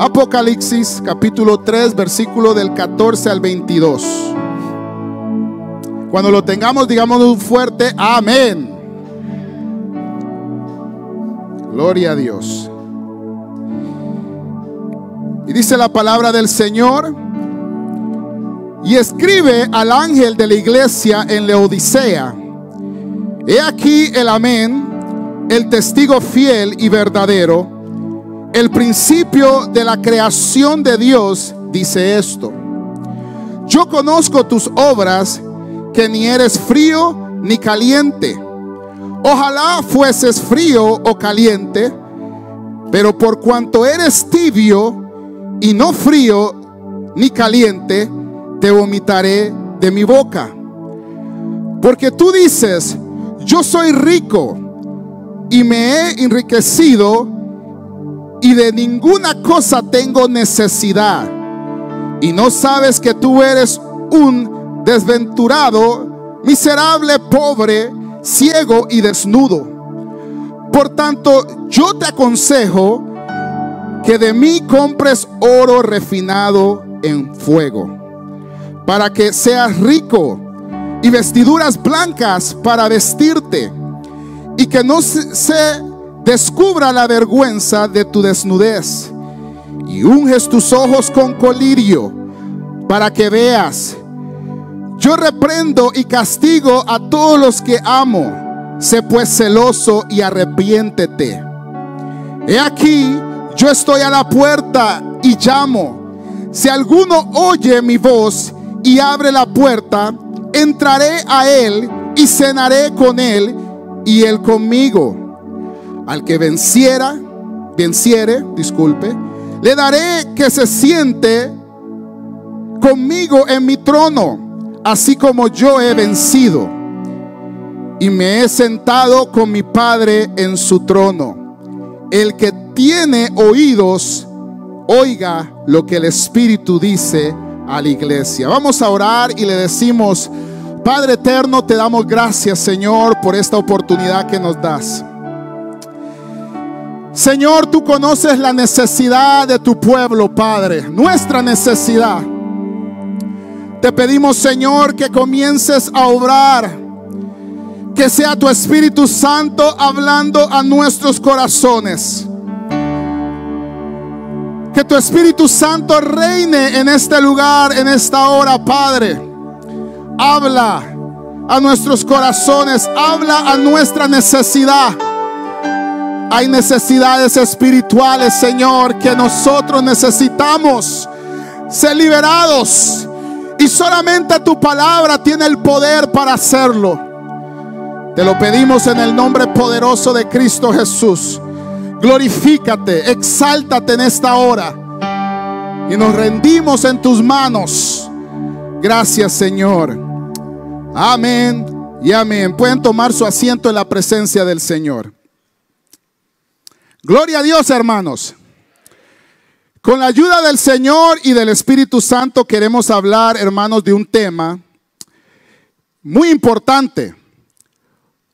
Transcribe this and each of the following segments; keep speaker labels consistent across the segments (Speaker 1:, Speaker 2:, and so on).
Speaker 1: Apocalipsis capítulo 3, versículo del 14 al 22. Cuando lo tengamos, digamos un fuerte amén. Gloria a Dios. Y dice la palabra del Señor. Y escribe al ángel de la iglesia en Leodicea. He aquí el amén, el testigo fiel y verdadero el principio de la creación de Dios dice esto. Yo conozco tus obras, que ni eres frío ni caliente. Ojalá fueses frío o caliente, pero por cuanto eres tibio y no frío ni caliente, te vomitaré de mi boca. Porque tú dices, yo soy rico y me he enriquecido y de ninguna cosa tengo necesidad. Y no sabes que tú eres un desventurado, miserable, pobre, ciego y desnudo. Por tanto, yo te aconsejo que de mí compres oro refinado en fuego, para que seas rico y vestiduras blancas para vestirte, y que no se descubra la vergüenza de tu desnudez y unges tus ojos con colirio para que veas. Yo reprendo y castigo a todos los que amo. Sé pues celoso y arrepiéntete. He aquí, yo estoy a la puerta y llamo. Si alguno oye mi voz y abre la puerta, entraré a él y cenaré con él y él conmigo. Al que venciera, venciere, disculpe, le daré que se siente conmigo en mi trono, así como yo he vencido y me he sentado con mi Padre en su trono. El que tiene oídos, oiga lo que el Espíritu dice a la iglesia. Vamos a orar y le decimos, Padre eterno, te damos gracias, Señor, por esta oportunidad que nos das. Señor, tú conoces la necesidad de tu pueblo, Padre, nuestra necesidad. Te pedimos, Señor, que comiences a obrar, que sea tu Espíritu Santo hablando a nuestros corazones. Que tu Espíritu Santo reine en este lugar, en esta hora, Padre. Habla a nuestros corazones, habla a nuestra necesidad. Hay necesidades espirituales, Señor, que nosotros necesitamos ser liberados. Y solamente tu palabra tiene el poder para hacerlo. Te lo pedimos en el nombre poderoso de Cristo Jesús. Glorifícate, exáltate en esta hora. Y nos rendimos en tus manos. Gracias, Señor. Amén y amén. Pueden tomar su asiento en la presencia del Señor. Gloria a Dios, hermanos. Con la ayuda del Señor y del Espíritu Santo queremos hablar, hermanos, de un tema muy importante.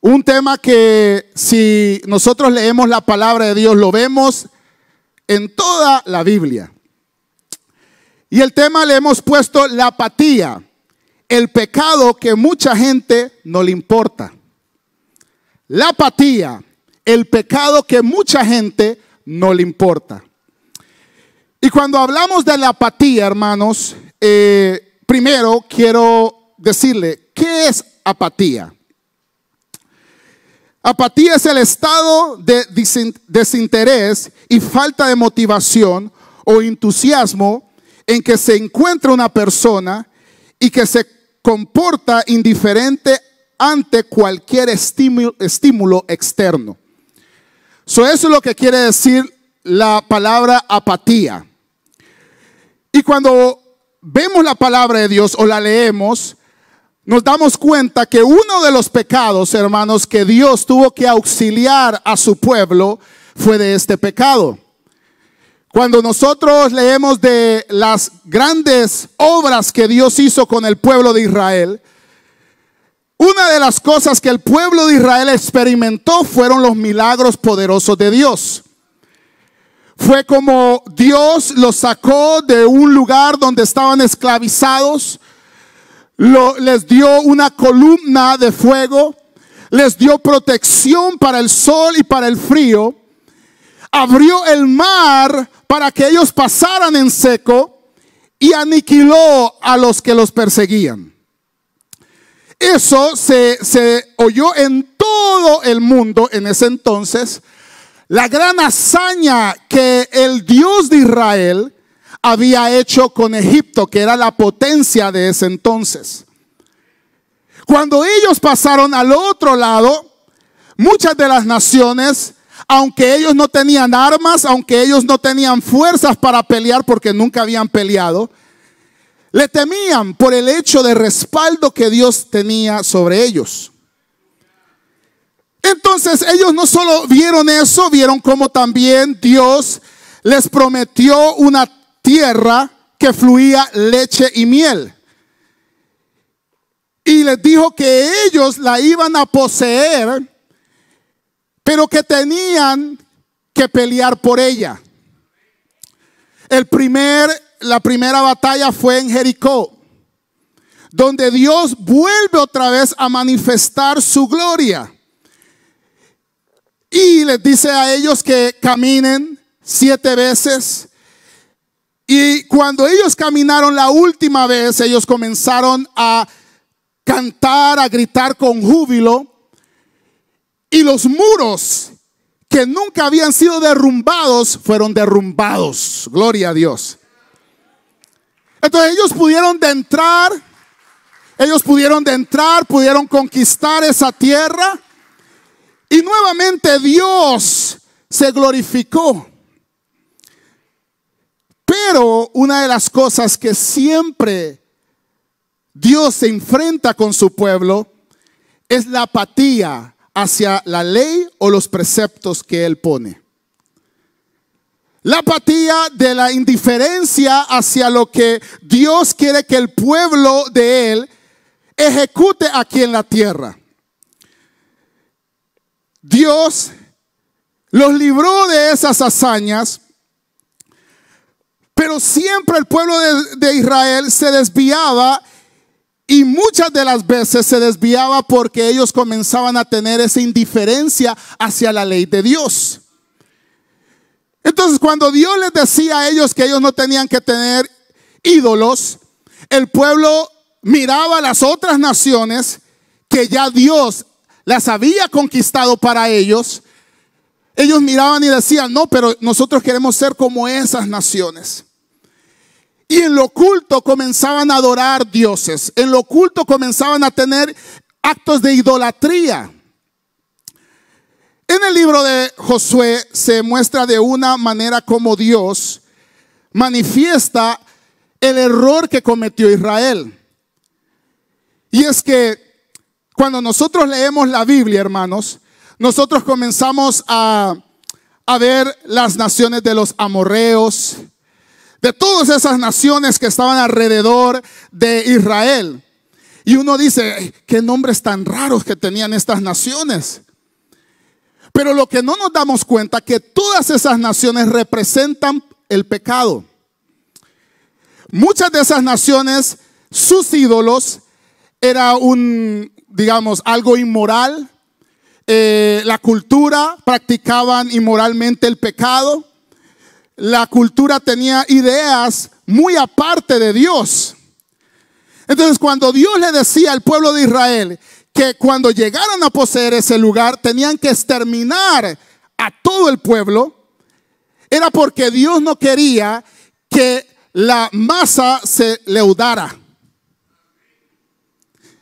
Speaker 1: Un tema que si nosotros leemos la palabra de Dios, lo vemos en toda la Biblia. Y el tema le hemos puesto la apatía, el pecado que mucha gente no le importa. La apatía, el pecado que mucha gente no le importa. Y cuando hablamos de la apatía, hermanos, eh, primero quiero decirle, ¿qué es apatía? Apatía es el estado de desinterés y falta de motivación o entusiasmo en que se encuentra una persona y que se comporta indiferente ante cualquier estímulo, externo. So, eso es lo que quiere decir la palabra apatía. Y cuando vemos la palabra de Dios o la leemos, nos damos cuenta que uno de los pecados, hermanos, que Dios tuvo que auxiliar a su pueblo fue de este pecado. Cuando nosotros leemos de las grandes obras que Dios hizo con el pueblo de Israel, una de las cosas que el pueblo de Israel experimentó fueron los milagros poderosos de Dios. Fue como Dios los sacó de un lugar donde estaban esclavizados, les dio una columna de fuego, les dio protección para el sol y para el frío, abrió el mar para que ellos pasaran en seco y aniquiló a los que los perseguían. Eso se, oyó en todo el mundo en ese entonces. La gran hazaña que el Dios de Israel había hecho con Egipto, que era la potencia de ese entonces. Cuando ellos pasaron al otro lado, muchas de las naciones, aunque ellos no tenían armas, aunque ellos no tenían fuerzas para pelear porque nunca habían peleado, le temían por el hecho de respaldo que Dios tenía sobre ellos. Entonces ellos no solo vieron eso, vieron como también Dios les prometió una tierra que fluía leche y miel. Y les dijo que ellos la iban a poseer, pero que tenían que pelear por ella. El primer, la primera batalla fue en Jericó, donde Dios vuelve otra vez a manifestar su gloria. Y les dice a ellos que caminen siete veces. Y cuando ellos caminaron la última vez, ellos comenzaron a cantar, a gritar con júbilo. Y los muros que nunca habían sido derrumbados fueron derrumbados. Gloria a Dios. Entonces ellos pudieron de entrar, ellos pudieron de entrar, pudieron conquistar esa tierra. Y nuevamente Dios se glorificó. Pero una de las cosas que siempre Dios se enfrenta con su pueblo es la apatía hacia la ley o los preceptos que Él pone. La apatía de la indiferencia hacia lo que Dios quiere que el pueblo de Él ejecute aquí en la tierra. Dios los libró de esas hazañas, pero siempre el pueblo de, Israel se desviaba y muchas de las veces se desviaba porque ellos comenzaban a tener esa indiferencia hacia la ley de Dios. Entonces cuando Dios les decía a ellos que ellos no tenían que tener ídolos, el pueblo miraba a las otras naciones que ya Dios las había conquistado para ellos, ellos miraban y decían, no, pero nosotros queremos ser como esas naciones. Y en lo oculto comenzaban a adorar dioses, en lo oculto comenzaban a tener actos de idolatría. En el libro de Josué se muestra de una manera como Dios manifiesta el error que cometió Israel. Y es que cuando nosotros leemos la Biblia, hermanos, nosotros comenzamos a, ver las naciones de los amorreos, de todas esas naciones que estaban alrededor de Israel. Y uno dice, qué nombres tan raros que tenían estas naciones. Pero lo que no nos damos cuenta que todas esas naciones representan el pecado. Muchas de esas naciones, sus ídolos, era un, digamos, algo inmoral. Eh, la cultura practicaban inmoralmente el pecado. La cultura tenía ideas muy aparte de Dios. Entonces, cuando Dios le decía al pueblo de Israel que cuando llegaran a poseer ese lugar tenían que exterminar a todo el pueblo, era porque Dios no quería que la masa se leudara.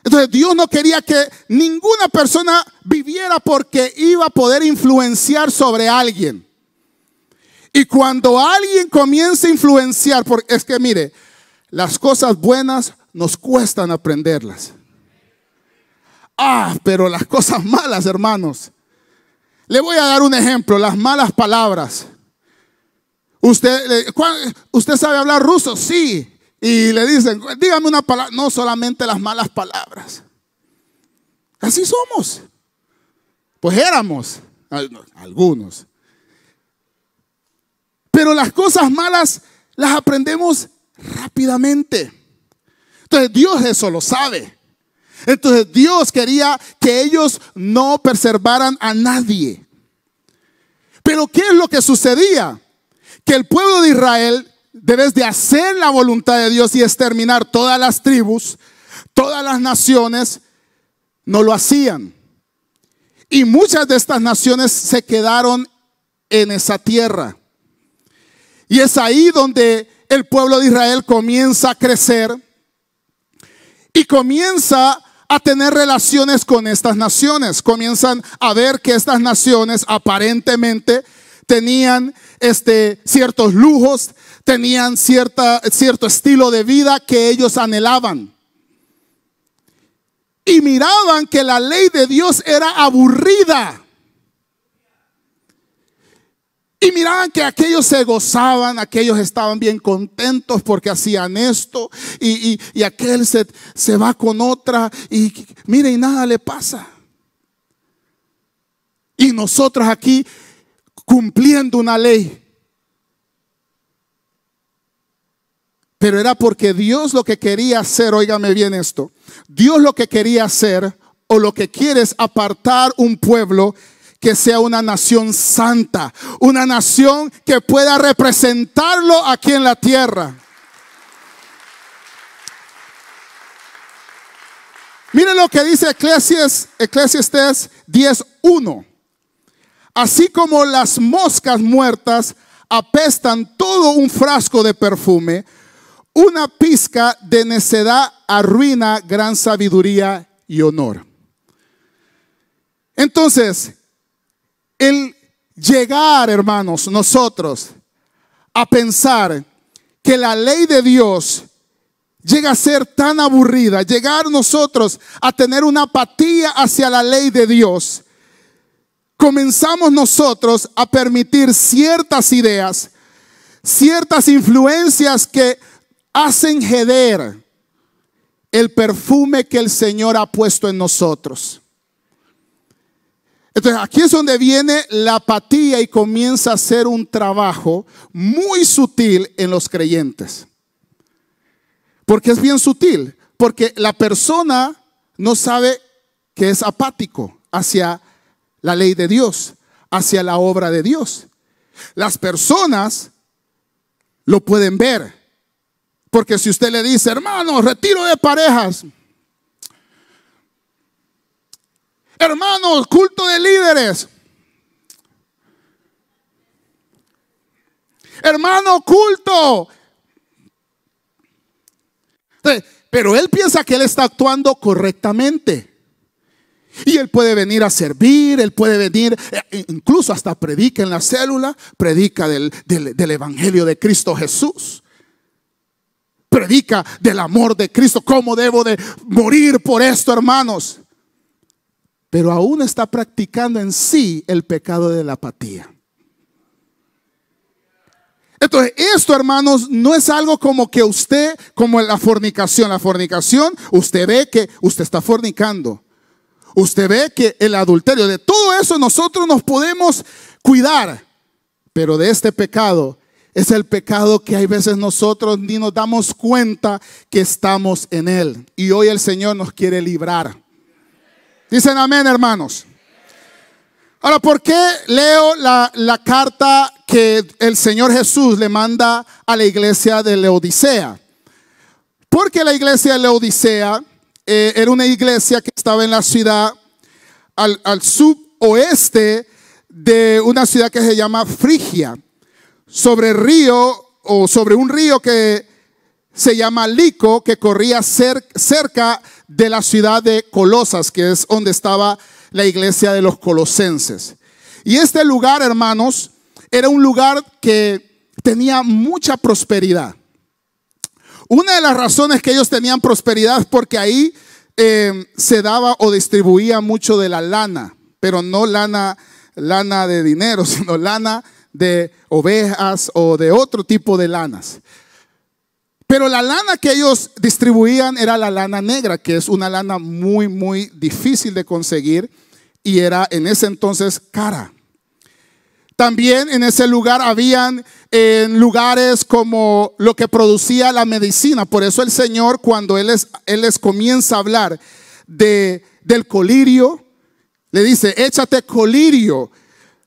Speaker 1: Entonces Dios no quería que ninguna persona viviera porque iba a poder influenciar sobre alguien. Y cuando alguien comienza a influenciar, porque es que mire, las cosas buenas nos cuestan aprenderlas. Ah, pero las cosas malas, hermanos. Le voy a dar un ejemplo, las malas palabras. ¿Usted, ¿Usted sabe hablar ruso? Sí. Y le dicen, dígame una palabra, no solamente las malas palabras. Así somos. Pues éramos algunos. Pero las cosas malas las aprendemos rápidamente. Entonces Dios eso lo sabe. Entonces Dios quería que ellos no preservaran a nadie. Pero ¿qué es lo que sucedía? Que el pueblo de Israel, debes de hacer la voluntad de Dios y exterminar todas las tribus, todas las naciones, no lo hacían. Y muchas de estas naciones se quedaron en esa tierra. Y es ahí donde el pueblo de Israel comienza a crecer y comienza a tener relaciones con estas naciones. Comienzan a ver que estas naciones aparentemente tenían este, ciertos lujos, tenían cierta, cierto estilo de vida que ellos anhelaban. Y miraban que la ley de Dios era aburrida. Y miraban que aquellos se gozaban, aquellos estaban bien contentos porque hacían esto y, aquel se, se va con otra y mire y nada le pasa. Y nosotros aquí cumpliendo una ley. Pero era porque Dios lo que quería hacer, óigame bien esto, Dios lo que quería hacer o lo que quiere es apartar un pueblo que sea una nación santa, una nación que pueda representarlo aquí en la tierra. Miren lo que dice Eclesiastes, Eclesiastes 10.1. Así como las moscas muertas apestan todo un frasco de perfume, una pizca de necedad arruina gran sabiduría y honor. Entonces, el llegar, hermanos, nosotros a pensar que la ley de Dios llega a ser tan aburrida, llegar nosotros a tener una apatía hacia la ley de Dios, comenzamos nosotros a permitir ciertas ideas, ciertas influencias que hacen heder el perfume que el Señor ha puesto en nosotros. Entonces aquí es donde viene la apatía y comienza a ser un trabajo muy sutil en los creyentes. Porque es bien sutil, porque la persona no sabe que es apático hacia la ley de Dios, hacia la obra de Dios. Las personas lo pueden ver. Porque si usted le dice, hermano, retiro de parejas, Hermanos, culto de líderes. Hermano, culto. Pero él piensa que él está actuando correctamente. Y él puede venir a servir, él puede venir, eh, incluso hasta predica en la célula, predica del, del, Evangelio de Cristo Jesús. Predica del amor de Cristo, cómo debo de morir por esto, hermanos pero aún está practicando en sí el pecado de la apatía. Entonces, esto, hermanos, no es algo como que usted, como la fornicación. La fornicación, usted ve que usted está fornicando. Usted ve que el adulterio, de todo eso nosotros nos podemos cuidar. Pero de este pecado es el pecado que hay veces nosotros ni nos damos cuenta que estamos en él. Y hoy el Señor nos quiere librar. Dicen amén, hermanos. Ahora, ¿por qué leo la, carta que el Señor Jesús le manda a la iglesia de Leodicea? Porque la iglesia de Leodicea eh, era una iglesia que estaba en la ciudad al, al suboeste de una ciudad que se llama Frigia, sobre el río o sobre un río que se llama Lico, que corría cerca de la ciudad de Colosas, que es donde estaba la iglesia de los colosenses. Y este lugar, hermanos, era un lugar que tenía mucha prosperidad. Una de las razones que ellos tenían prosperidad es porque ahí eh, se daba o distribuía mucho de la lana, pero no lana, lana de dinero, sino lana de ovejas o de otro tipo de lanas. Pero la lana que ellos distribuían era la lana negra, que es una lana muy, muy difícil de conseguir y era en ese entonces cara. También en ese lugar habían en lugares como lo que producía la medicina. Por eso el Señor, cuando Él les, él les comienza a hablar de, del colirio, le dice, échate colirio.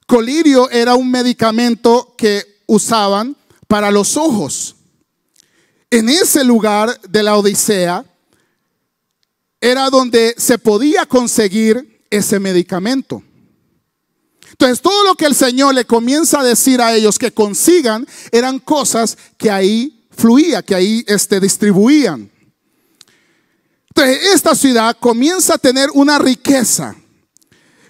Speaker 1: Colirio era un medicamento que usaban para los ojos. En ese lugar de la Odisea era donde se podía conseguir ese medicamento. Entonces, todo lo que el Señor le comienza a decir a ellos que consigan eran cosas que ahí fluía, que ahí este, distribuían. Entonces, esta ciudad comienza a tener una riqueza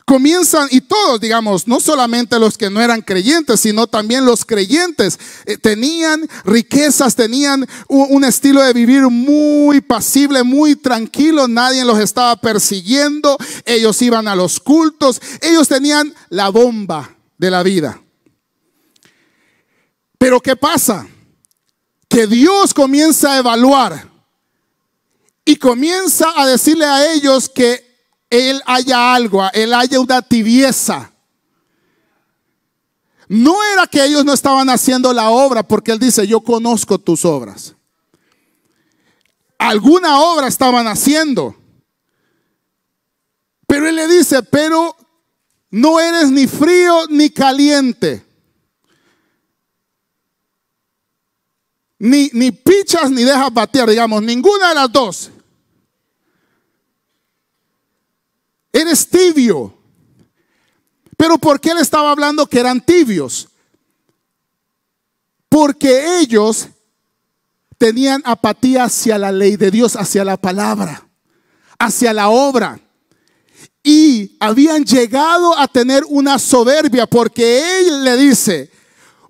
Speaker 1: comienzan, y todos, digamos, no solamente los que no eran creyentes, sino también los creyentes, eh, tenían riquezas, tenían un, un, estilo de vivir muy pasible, muy tranquilo, nadie los estaba persiguiendo, ellos iban a los cultos, ellos tenían la bomba de la vida. Pero ¿qué pasa? Que Dios comienza a evaluar y comienza a decirle a ellos que él haya algo, él haya una tibieza. No era que ellos no estaban haciendo la obra, porque él dice, yo conozco tus obras. Alguna obra estaban haciendo. Pero él le dice, pero no eres ni frío ni caliente. Ni, ni pichas ni dejas batear, digamos, ninguna de las dos. Eres tibio. Pero ¿por qué él estaba hablando que eran tibios? Porque ellos tenían apatía hacia la ley de Dios, hacia la palabra, hacia la obra. Y habían llegado a tener una soberbia porque él le dice,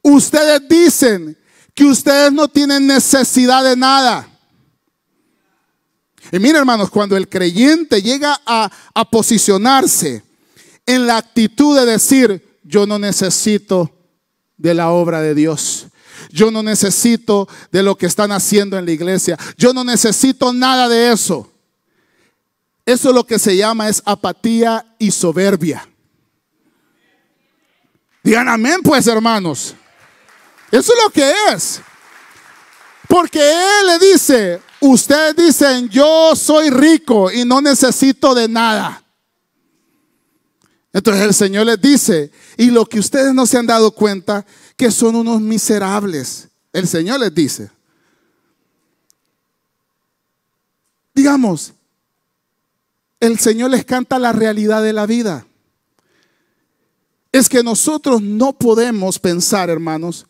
Speaker 1: ustedes dicen que ustedes no tienen necesidad de nada. Y mira hermanos, cuando el creyente llega a, posicionarse en la actitud de decir, yo no necesito de la obra de Dios. Yo no necesito de lo que están haciendo en la iglesia. Yo no necesito nada de eso. Eso lo que se llama es apatía y soberbia. Digan amén pues hermanos. Eso es lo que es. Porque Él le dice, Ustedes dicen, yo soy rico y no necesito de nada. Entonces el Señor les dice, y lo que ustedes no se han dado cuenta, que son unos miserables. El Señor les dice. Digamos, el Señor les canta la realidad de la vida. Es que nosotros no podemos pensar, hermanos,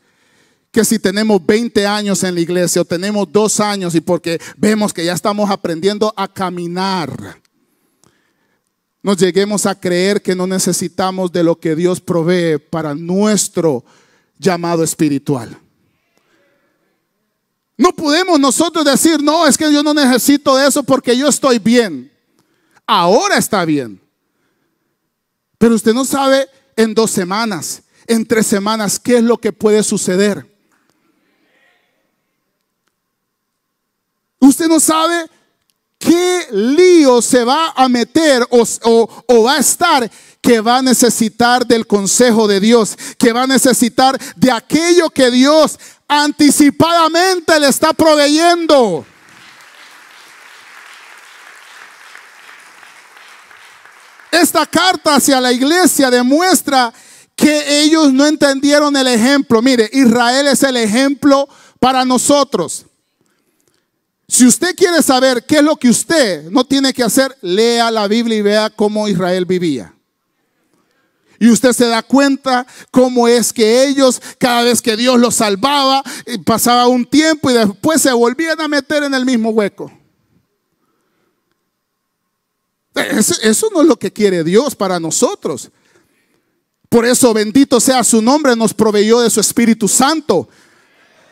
Speaker 1: que si tenemos 20 años en la iglesia o tenemos dos años y porque vemos que ya estamos aprendiendo a caminar, nos lleguemos a creer que no necesitamos de lo que Dios provee para nuestro llamado espiritual. No podemos nosotros decir, no, es que yo no necesito de eso porque yo estoy bien. Ahora está bien. Pero usted no sabe en dos semanas, en tres semanas, qué es lo que puede suceder. Usted no sabe qué lío se va a meter o, va a estar que va a necesitar del consejo de Dios, que va a necesitar de aquello que Dios anticipadamente le está proveyendo. Esta carta hacia la iglesia demuestra que ellos no entendieron el ejemplo. Mire, Israel es el ejemplo para nosotros. Si usted quiere saber qué es lo que usted no tiene que hacer, lea la Biblia y vea cómo Israel vivía. Y usted se da cuenta cómo es que ellos, cada vez que Dios los salvaba, pasaba un tiempo y después se volvían a meter en el mismo hueco. Eso no es lo que quiere Dios para nosotros. Por eso bendito sea su nombre, nos proveyó de su Espíritu Santo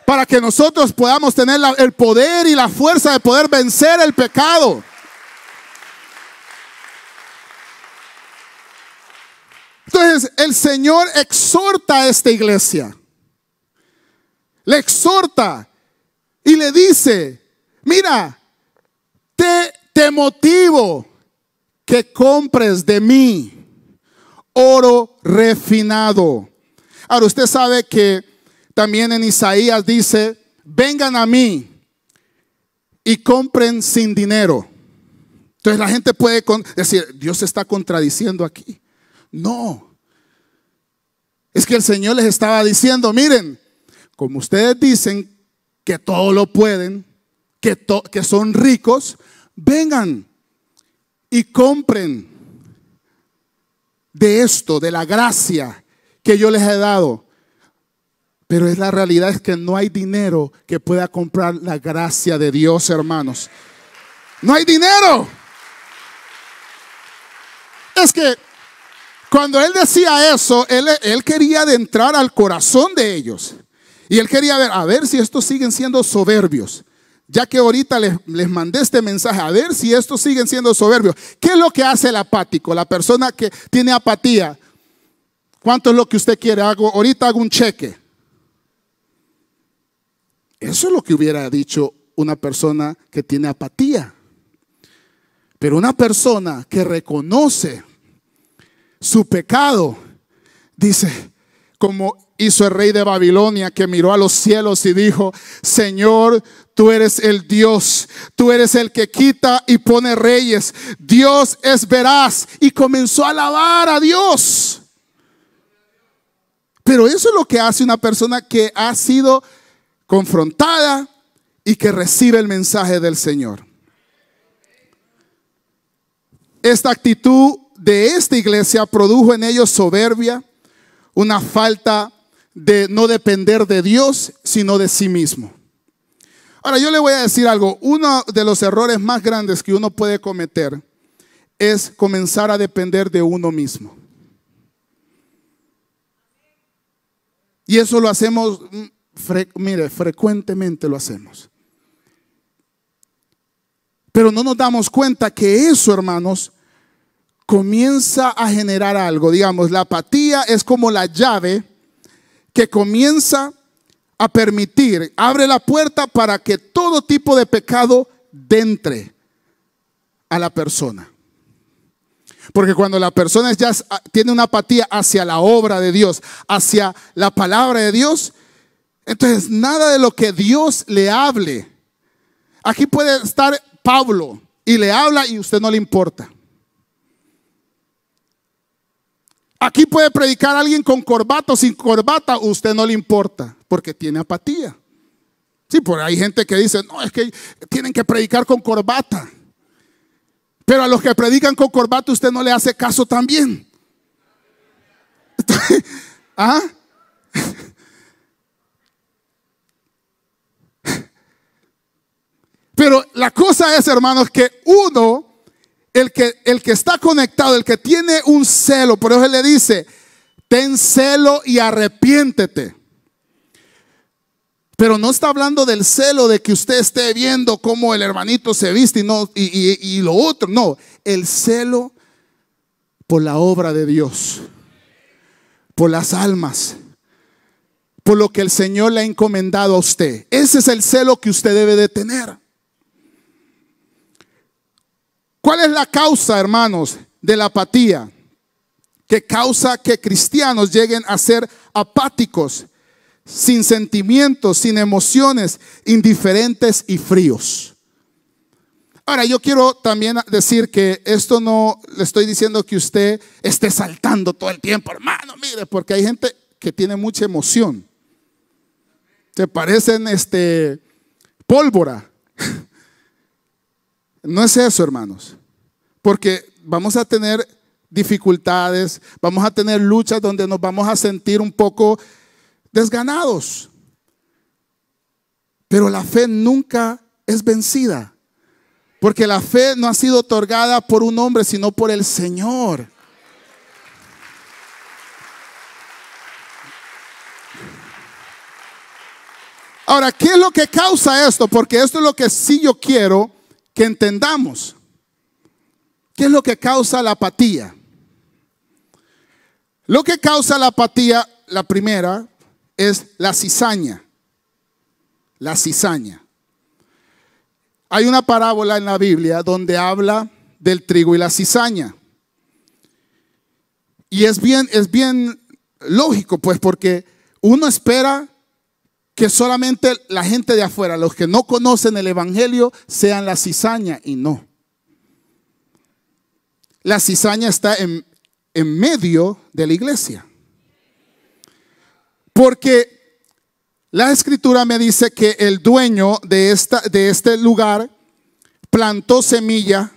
Speaker 1: para que nosotros podamos tener el poder y la fuerza de poder vencer el pecado. Entonces el Señor exhorta a esta iglesia. Le exhorta y le dice, mira, te, te motivo que compres de mí oro refinado Ahora usted sabe que también en Isaías dice, vengan a mí y compren sin dinero. Entonces la gente puede decir, Dios se está contradiciendo aquí. No. Es que el Señor les estaba diciendo, miren, como ustedes dicen que todo lo pueden, que, que son ricos, vengan y compren de esto, de la gracia que yo les he dado. Pero es la realidad es que no hay dinero que pueda comprar la gracia de Dios, hermanos. No hay dinero. Es que cuando él decía eso, él, él quería adentrar al corazón de ellos. Y él quería ver, a ver si estos siguen siendo soberbios. Ya que ahorita les, les, mandé este mensaje, a ver si estos siguen siendo soberbios. ¿Qué es lo que hace el apático? La persona que tiene apatía. ¿Cuánto es lo que usted quiere? Hago, ahorita hago un cheque. Eso es lo que hubiera dicho una persona que tiene apatía. Pero una persona que reconoce su pecado, dice, como hizo el rey de Babilonia que miró a los cielos y dijo, Señor, tú eres el Dios, tú eres el que quita y pone reyes, Dios es veraz y comenzó a alabar a Dios. Pero eso es lo que hace una persona que ha sido confrontada y que recibe el mensaje del Señor. Esta actitud de esta iglesia produjo en ellos soberbia, una falta de no depender de Dios, sino de sí mismo. Ahora yo le voy a decir algo, uno de los errores más grandes que uno puede cometer es comenzar a depender de uno mismo. Y eso lo hacemos mire, frecuentemente lo hacemos. Pero no nos damos cuenta que eso, hermanos, comienza a generar algo. Digamos, la apatía es como la llave que comienza a permitir, abre la puerta para que todo tipo de pecado entre a la persona. Porque cuando la persona ya tiene una apatía hacia la obra de Dios, hacia la palabra de Dios, entonces, nada de lo que Dios le hable. Aquí puede estar Pablo y le habla y usted no le importa. Aquí puede predicar alguien con corbata o sin corbata, usted no le importa, porque tiene apatía. Sí, por hay gente que dice, no, es que tienen que predicar con corbata. Pero a los que predican con corbata usted no le hace caso también. ¿Ah? Pero la cosa es, hermanos, que uno, el que, el que está conectado, el que tiene un celo, por eso él le dice, ten celo y arrepiéntete. Pero no está hablando del celo de que usted esté viendo cómo el hermanito se viste y, no, y, y lo otro. No, el celo por la obra de Dios, por las almas, por lo que el Señor le ha encomendado a usted. Ese es el celo que usted debe de tener. ¿Cuál es la causa, hermanos, de la apatía? Que causa que cristianos lleguen a ser apáticos, sin sentimientos, sin emociones, indiferentes y fríos. Ahora, yo quiero también decir que esto no le estoy diciendo que usted esté saltando todo el tiempo, hermano, mire, porque hay gente que tiene mucha emoción. Te parecen este pólvora. No es eso, hermanos. Porque vamos a tener dificultades, vamos a tener luchas donde nos vamos a sentir un poco desganados. Pero la fe nunca es vencida. Porque la fe no ha sido otorgada por un hombre, sino por el Señor. Ahora, ¿qué es lo que causa esto? Porque esto es lo que sí yo quiero que entendamos. ¿Qué es lo que causa la apatía? Lo que causa la apatía, la primera, es la cizaña. La cizaña. Hay una parábola en la Biblia donde habla del trigo y la cizaña. Y es bien, es bien lógico, pues, porque uno espera que solamente la gente de afuera, los que no conocen el Evangelio, sean la cizaña y no. La cizaña está en, en medio de la iglesia. Porque la escritura me dice que el dueño de, esta, de este lugar plantó semilla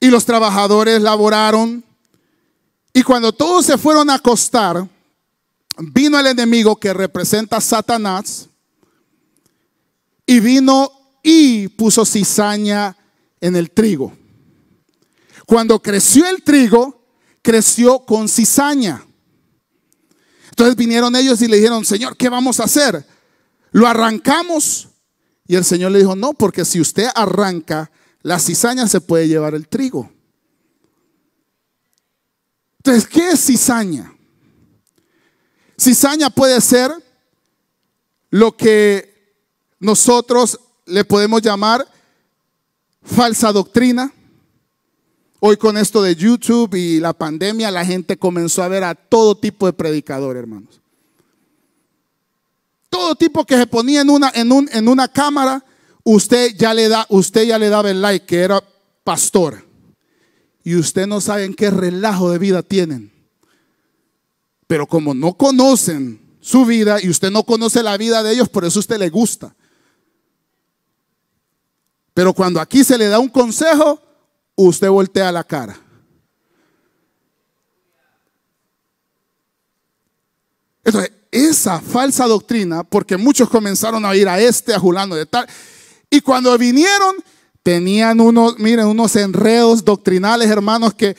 Speaker 1: y los trabajadores laboraron. Y cuando todos se fueron a acostar, vino el enemigo que representa a Satanás y vino y puso cizaña en el trigo. Cuando creció el trigo, creció con cizaña. Entonces vinieron ellos y le dijeron, Señor, ¿qué vamos a hacer? ¿Lo arrancamos? Y el Señor le dijo, no, porque si usted arranca la cizaña se puede llevar el trigo. Entonces, ¿qué es cizaña? Cizaña puede ser lo que nosotros le podemos llamar falsa doctrina. Hoy con esto de YouTube y la pandemia, la gente comenzó a ver a todo tipo de predicador, hermanos. Todo tipo que se ponía en una, en, un, en una cámara, usted ya, le da, usted ya le daba el like que era pastor. Y usted no sabe en qué relajo de vida tienen. Pero como no conocen su vida y usted no conoce la vida de ellos, por eso a usted le gusta. Pero cuando aquí se le da un consejo, usted voltea la cara. Entonces, esa falsa doctrina, porque muchos comenzaron a ir a este, a Julano de tal, y cuando vinieron, tenían unos, miren, unos enredos doctrinales, hermanos, que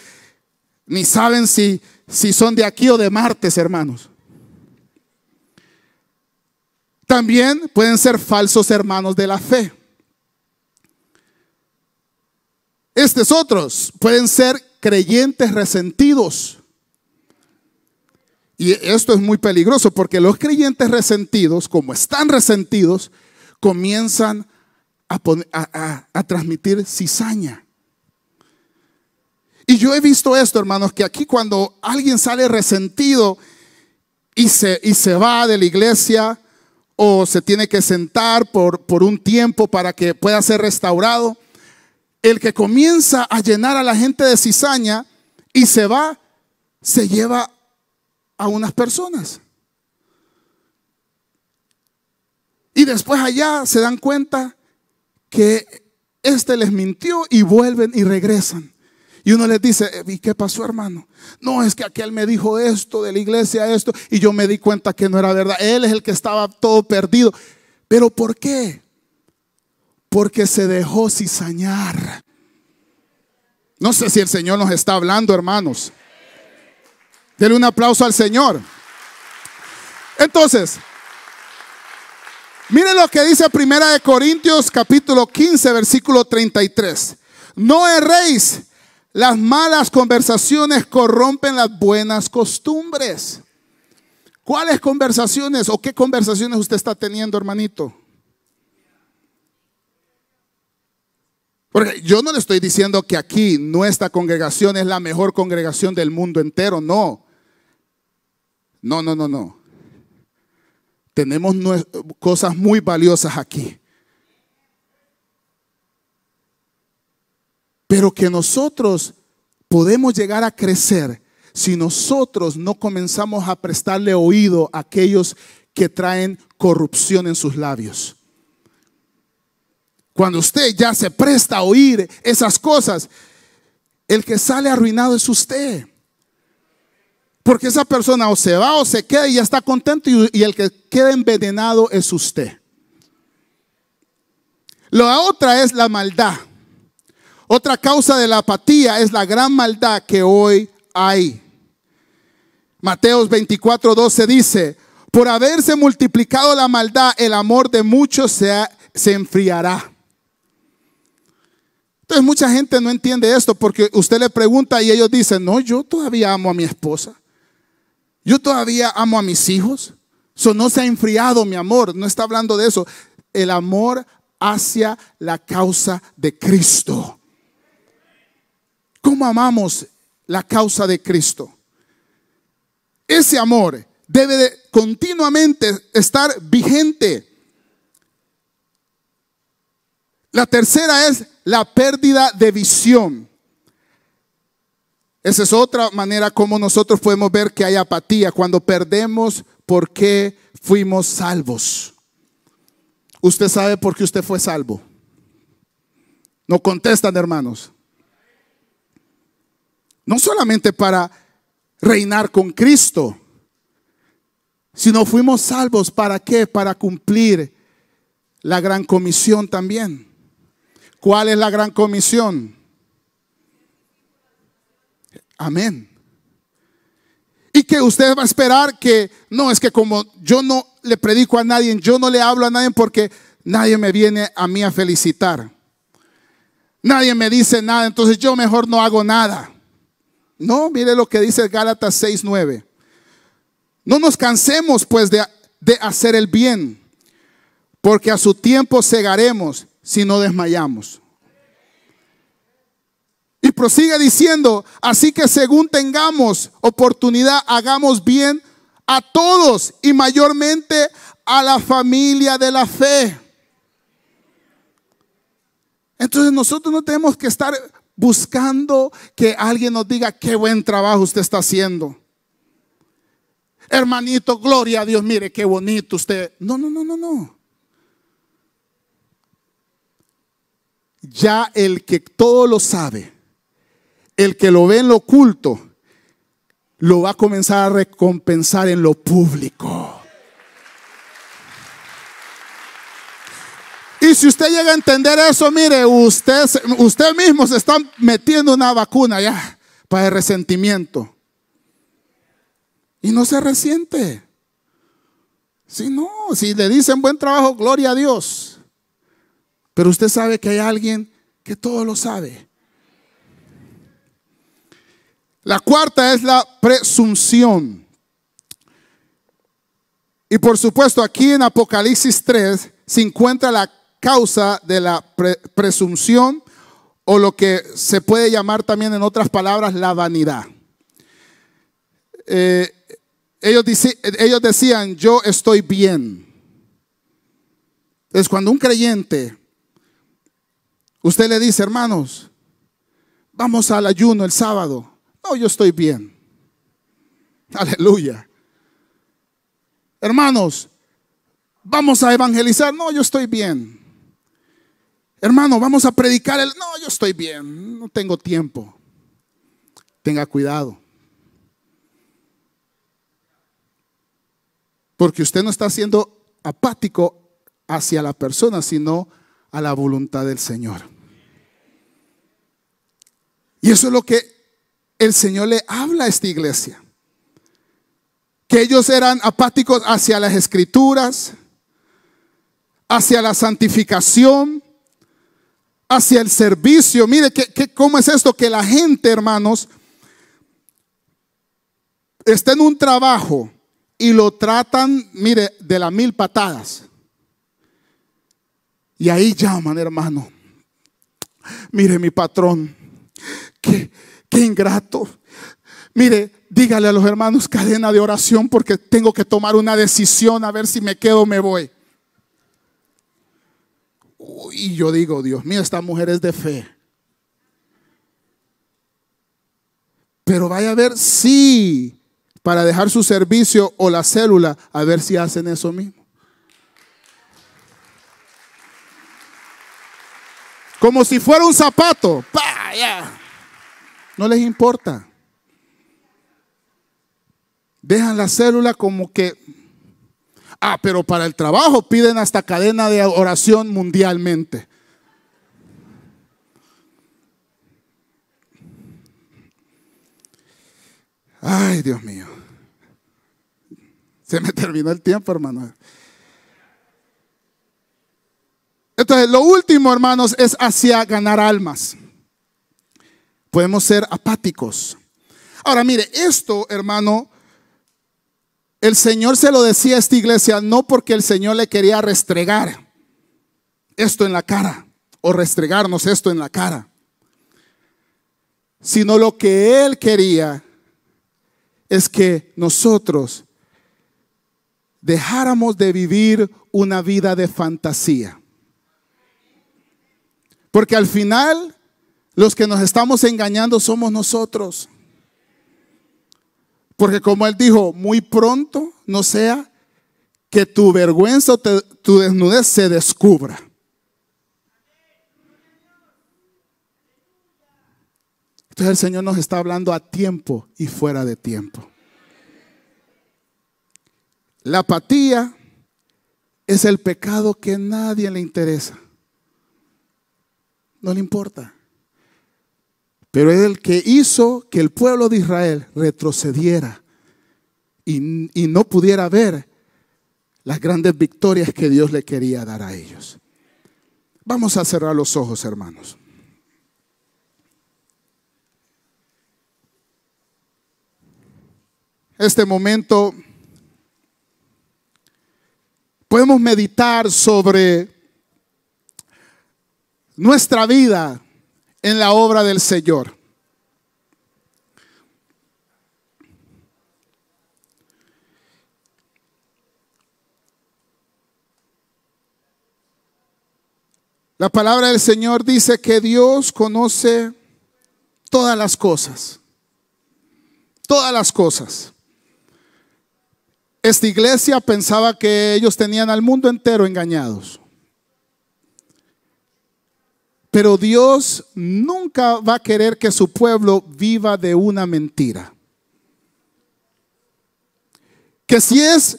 Speaker 1: ni saben si si son de aquí o de Martes, hermanos. También pueden ser falsos hermanos de la fe. Estos otros pueden ser creyentes resentidos. Y esto es muy peligroso porque los creyentes resentidos, como están resentidos, comienzan a, a transmitir cizaña. Y yo he visto esto, hermanos, que aquí cuando alguien sale resentido y se, y se va de la iglesia o se tiene que sentar por, por un tiempo para que pueda ser restaurado, el que comienza a llenar a la gente de cizaña y se va, se lleva a unas personas. Y después allá se dan cuenta que este les mintió y vuelven y regresan. Y uno les dice, ¿y qué pasó hermano? No, es que aquel me dijo esto de la iglesia, esto, y yo me di cuenta que no era verdad. Él es el que estaba todo perdido. ¿Pero por qué? Porque se dejó cizañar. No sé si el Señor nos está hablando, hermanos. Denle un aplauso al Señor. Entonces, miren lo que dice Primera de Corintios capítulo 15, versículo 33. No erréis las malas conversaciones corrompen las buenas costumbres. ¿Cuáles conversaciones o qué conversaciones usted está teniendo, hermanito? Porque yo no le estoy diciendo que aquí nuestra congregación es la mejor congregación del mundo entero, no. No, no, no, no. Tenemos cosas muy valiosas aquí. Pero que nosotros podemos llegar a crecer si nosotros no comenzamos a prestarle oído a aquellos que traen corrupción en sus labios. Cuando usted ya se presta a oír esas cosas, el que sale arruinado es usted. Porque esa persona o se va o se queda y ya está contento y, el que queda envenenado es usted. La otra es la maldad. Otra causa de la apatía es la gran maldad que hoy hay. Mateos 24, 12 dice, por haberse multiplicado la maldad, el amor de muchos se, se enfriará. Entonces mucha gente no entiende esto porque usted le pregunta y ellos dicen, no, yo todavía amo a mi esposa. Yo todavía amo a mis hijos. Eso no se ha enfriado mi amor. No está hablando de eso. El amor hacia la causa de Cristo. ¿Cómo amamos la causa de Cristo? ese amor debe de continuamente estar vigente. La tercera es la pérdida de visión. Esa es otra manera como nosotros podemos ver que hay apatía cuando perdemos por qué fuimos salvos. Usted sabe por qué usted fue salvo. No contestan, hermanos. No solamente para reinar con Cristo, sino fuimos salvos para qué? Para cumplir la gran comisión también. ¿Cuál es la gran comisión? Amén. Y que usted va a esperar que, no, es que como yo no le predico a nadie, yo no le hablo a nadie porque nadie me viene a mí a felicitar. Nadie me dice nada, entonces yo mejor no hago nada. No, mire lo que dice Gálatas 6:9. No nos cansemos pues de, de hacer el bien, porque a su tiempo cegaremos si no desmayamos. Y prosigue diciendo, así que según tengamos oportunidad, hagamos bien a todos y mayormente a la familia de la fe. Entonces nosotros no tenemos que estar buscando que alguien nos diga qué buen trabajo usted está haciendo. Hermanito, gloria a Dios, mire qué bonito usted. No, no, no, no, no. Ya el que todo lo sabe, el que lo ve en lo oculto, lo va a comenzar a recompensar en lo público. Y si usted llega a entender eso, mire, usted, usted mismo se está metiendo una vacuna ya para el resentimiento. Y no se resiente. Si no, si le dicen buen trabajo, gloria a Dios. Pero usted sabe que hay alguien que todo lo sabe. La cuarta es la presunción. Y por supuesto aquí en Apocalipsis 3 se encuentra la causa de la presunción o lo que se puede llamar también en otras palabras la vanidad. Eh, ellos, ellos decían, yo estoy bien. Es cuando un creyente, usted le dice, hermanos, vamos al ayuno el sábado. No, yo estoy bien. Aleluya. Hermanos, vamos a evangelizar. No, yo estoy bien. Hermano, vamos a predicar el... No, yo estoy bien. No tengo tiempo. Tenga cuidado. Porque usted no está siendo apático hacia la persona, sino a la voluntad del Señor. Y eso es lo que el Señor le habla a esta iglesia. Que ellos eran apáticos hacia las escrituras, hacia la santificación, hacia el servicio. Mire, que, ¿cómo es esto? Que la gente, hermanos, está en un trabajo y lo tratan, mire, de las mil patadas. Y ahí llaman, hermano. Mire, mi patrón, que Qué ingrato. Mire, dígale a los hermanos cadena de oración porque tengo que tomar una decisión a ver si me quedo o me voy. Y yo digo, Dios mío, esta mujer es de fe. Pero vaya a ver si para dejar su servicio o la célula, a ver si hacen eso mismo. Como si fuera un zapato. No les importa. Dejan la célula como que, ah, pero para el trabajo piden hasta cadena de oración mundialmente. Ay, Dios mío. Se me terminó el tiempo, hermano. Entonces, lo último, hermanos, es hacia ganar almas. Podemos ser apáticos. Ahora, mire, esto, hermano, el Señor se lo decía a esta iglesia no porque el Señor le quería restregar esto en la cara o restregarnos esto en la cara, sino lo que Él quería es que nosotros dejáramos de vivir una vida de fantasía. Porque al final los que nos estamos engañando somos nosotros. Porque como él dijo, muy pronto no sea que tu vergüenza o tu desnudez se descubra. Entonces el Señor nos está hablando a tiempo y fuera de tiempo. La apatía es el pecado que a nadie le interesa. No le importa. Pero es el que hizo que el pueblo de Israel retrocediera y, y no pudiera ver las grandes victorias que Dios le quería dar a ellos. Vamos a cerrar los ojos, hermanos. Este momento podemos meditar sobre nuestra vida en la obra del Señor. La palabra del Señor dice que Dios conoce todas las cosas. Todas las cosas. Esta iglesia pensaba que ellos tenían al mundo entero engañados. Pero Dios nunca va a querer que su pueblo viva de una mentira. Que si es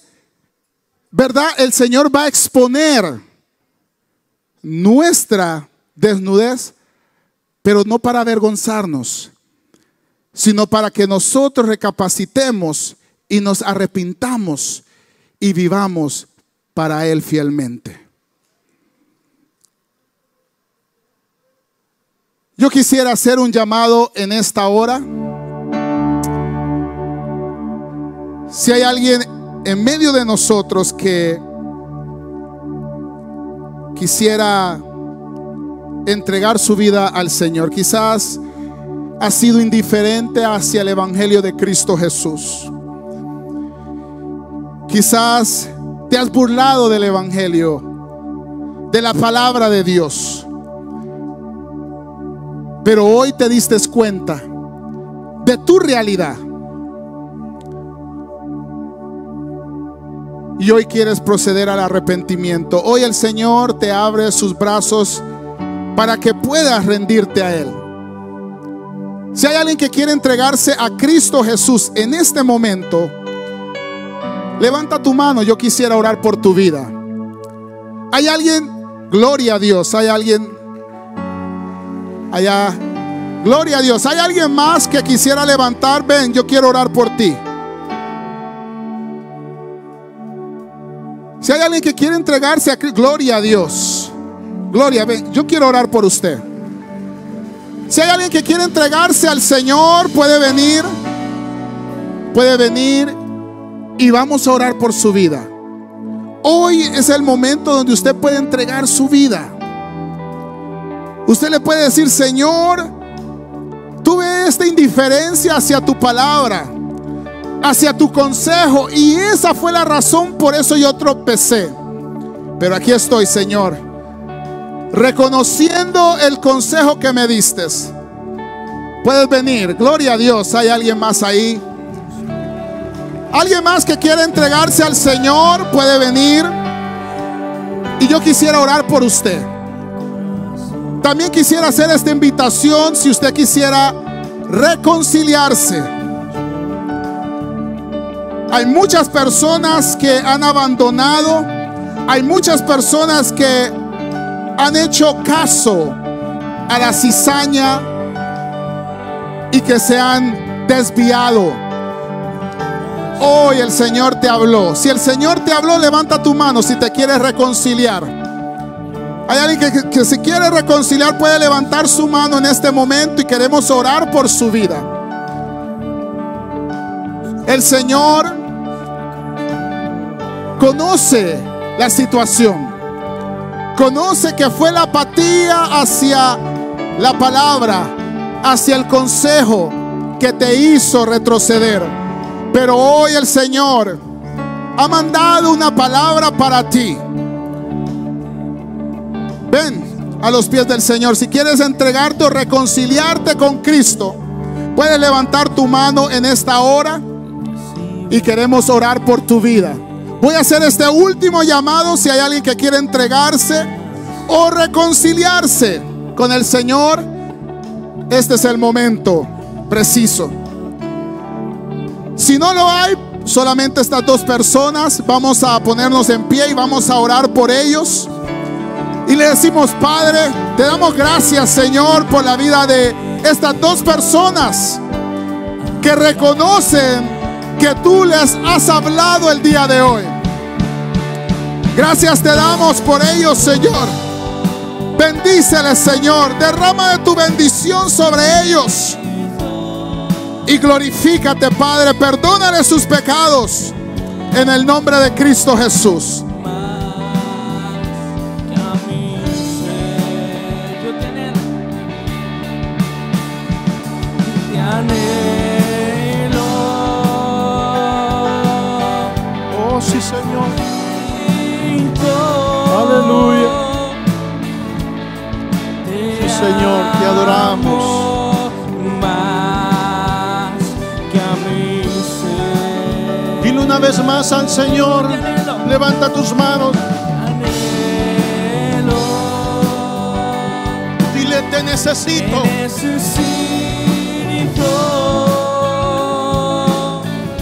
Speaker 1: verdad, el Señor va a exponer nuestra desnudez, pero no para avergonzarnos, sino para que nosotros recapacitemos y nos arrepintamos y vivamos para Él fielmente. Yo quisiera hacer un llamado en esta hora. Si hay alguien en medio de nosotros que quisiera entregar su vida al Señor. Quizás ha sido indiferente hacia el Evangelio de Cristo Jesús. Quizás te has burlado del Evangelio, de la palabra de Dios. Pero hoy te diste cuenta de tu realidad. y hoy quieres proceder al arrepentimiento. Hoy el Señor te abre sus brazos para que puedas rendirte a Él. Si hay alguien que quiere entregarse a Cristo Jesús en este momento, levanta tu mano, yo quisiera orar por tu vida. Hay alguien, gloria a Dios, hay alguien allá, gloria a Dios, hay alguien más que quisiera levantar, ven, yo quiero orar por ti. Si hay alguien que quiere entregarse gloria a Dios. Gloria, ven, yo quiero orar por usted. Si hay alguien que quiere entregarse al Señor, puede venir. Puede venir y vamos a orar por su vida. Hoy es el momento donde usted puede entregar su vida. Usted le puede decir, Señor, tuve esta indiferencia hacia tu palabra hacia tu consejo. Y esa fue la razón por eso yo tropecé. Pero aquí estoy, Señor, reconociendo el consejo que me diste. Puedes venir, gloria a Dios. ¿Hay alguien más ahí? ¿Alguien más que quiere entregarse al Señor? Puede venir. Y yo quisiera orar por usted. También quisiera hacer esta invitación si usted quisiera reconciliarse hay muchas personas que han abandonado. Hay muchas personas que han hecho caso a la cizaña y que se han desviado. Hoy el Señor te habló. Si el Señor te habló, levanta tu mano si te quieres reconciliar. Hay alguien que, que, se quiere reconciliar, puede levantar su mano en este momento y queremos orar por su vida. El Señor conoce la situación. Conoce que fue la apatía hacia la palabra, hacia el consejo que te hizo retroceder. Pero hoy el Señor ha mandado una palabra para ti. Ven a los pies del Señor. Si quieres entregarte o reconciliarte con Cristo, puedes levantar tu mano en esta hora y queremos orar por tu vida. Voy a hacer este último llamado si hay alguien que quiere entregarse o reconciliarse con el Señor. Este es el momento preciso. Si no lo hay, solamente estas dos personas, vamos a ponernos en pie y vamos a orar por ellos. Y le decimos, Padre, te damos gracias, Señor, por la vida de estas dos personas que reconocen que tú les has hablado el día de hoy. Gracias te damos por ellos, Señor. Bendíceles, Señor. Derrama de tu bendición sobre ellos. Y glorifícate, Padre. Perdónale sus pecados. En el nombre de Cristo Jesús.
Speaker 2: Aleluya. Sí, Señor, te adoramos.
Speaker 3: Más que a mí ser.
Speaker 2: Dile una vez más al Señor. Levanta tus manos. Dile, te necesito.
Speaker 3: te necesito.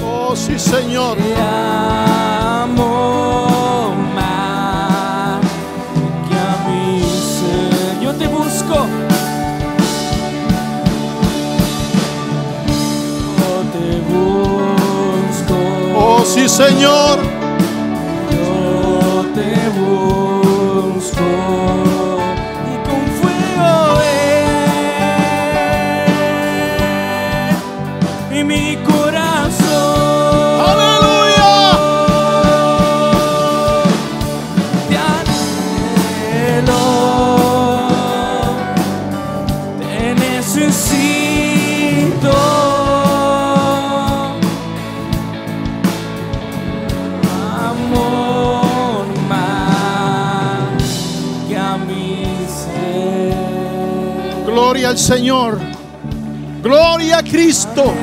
Speaker 2: Oh, sí, Señor. Señor. Al Señor. Gloria a Cristo.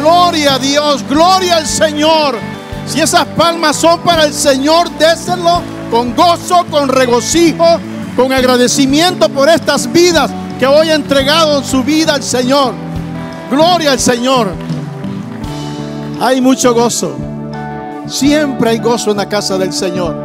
Speaker 2: Gloria a Dios. Gloria al Señor. Si esas palmas son para el Señor, déselo con gozo, con regocijo, con agradecimiento por estas vidas que hoy ha entregado su vida al Señor. Gloria al Señor. Hay mucho gozo. Siempre hay gozo en la casa del Señor.